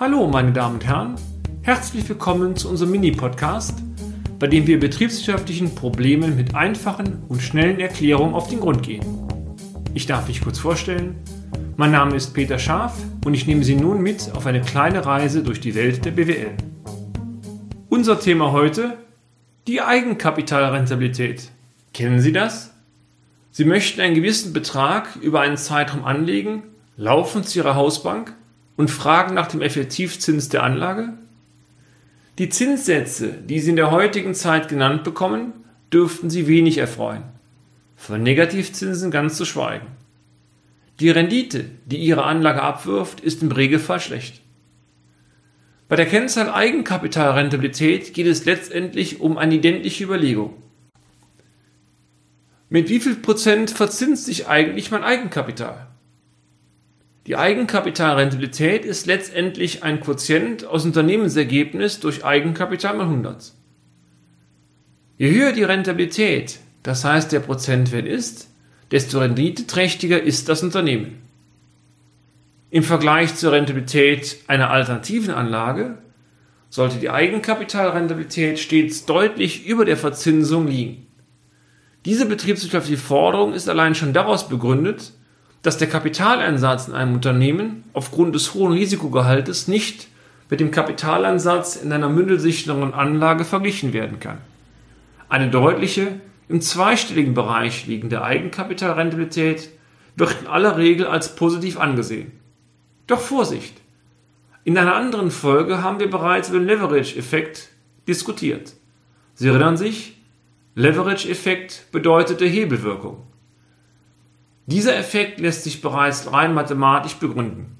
Hallo, meine Damen und Herren. Herzlich willkommen zu unserem Mini-Podcast, bei dem wir betriebswirtschaftlichen Problemen mit einfachen und schnellen Erklärungen auf den Grund gehen. Ich darf mich kurz vorstellen. Mein Name ist Peter Scharf und ich nehme Sie nun mit auf eine kleine Reise durch die Welt der BWL. Unser Thema heute: die Eigenkapitalrentabilität. Kennen Sie das? Sie möchten einen gewissen Betrag über einen Zeitraum anlegen, laufen zu Ihrer Hausbank und fragen nach dem Effektivzins der Anlage? Die Zinssätze, die Sie in der heutigen Zeit genannt bekommen, dürften Sie wenig erfreuen. Von Negativzinsen ganz zu schweigen. Die Rendite, die Ihre Anlage abwirft, ist im Regelfall schlecht. Bei der Kennzahl Eigenkapitalrentabilität geht es letztendlich um eine identische Überlegung. Mit wie viel Prozent verzinst sich eigentlich mein Eigenkapital? Die Eigenkapitalrentabilität ist letztendlich ein Quotient aus Unternehmensergebnis durch Eigenkapital mal 100. Je höher die Rentabilität, das heißt der Prozentwert ist, desto renditeträchtiger ist das Unternehmen. Im Vergleich zur Rentabilität einer alternativen Anlage sollte die Eigenkapitalrentabilität stets deutlich über der Verzinsung liegen. Diese betriebswirtschaftliche Forderung ist allein schon daraus begründet, dass der Kapitaleinsatz in einem Unternehmen aufgrund des hohen Risikogehaltes nicht mit dem Kapitaleinsatz in einer mündelsicheren Anlage verglichen werden kann. Eine deutliche, im zweistelligen Bereich liegende Eigenkapitalrentabilität wird in aller Regel als positiv angesehen. Doch Vorsicht! In einer anderen Folge haben wir bereits über den Leverage-Effekt diskutiert. Sie erinnern sich? Leverage-Effekt bedeutete Hebelwirkung. Dieser Effekt lässt sich bereits rein mathematisch begründen.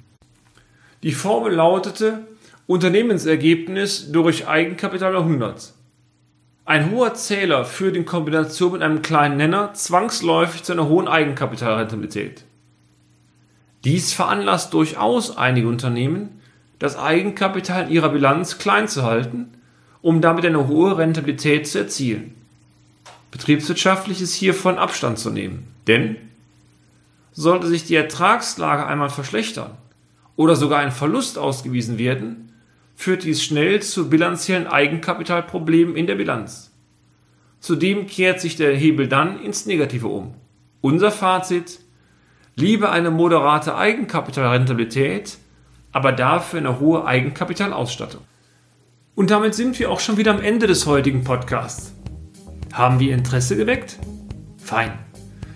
Die Formel lautete Unternehmensergebnis durch Eigenkapital 100. Ein hoher Zähler führt in Kombination mit einem kleinen Nenner zwangsläufig zu einer hohen Eigenkapitalrentabilität. Dies veranlasst durchaus einige Unternehmen, das Eigenkapital in ihrer Bilanz klein zu halten, um damit eine hohe Rentabilität zu erzielen. Betriebswirtschaftlich ist hiervon Abstand zu nehmen, denn sollte sich die Ertragslage einmal verschlechtern oder sogar ein Verlust ausgewiesen werden, führt dies schnell zu bilanziellen Eigenkapitalproblemen in der Bilanz. Zudem kehrt sich der Hebel dann ins Negative um. Unser Fazit, lieber eine moderate Eigenkapitalrentabilität, aber dafür eine hohe Eigenkapitalausstattung. Und damit sind wir auch schon wieder am Ende des heutigen Podcasts. Haben wir Interesse geweckt? Fein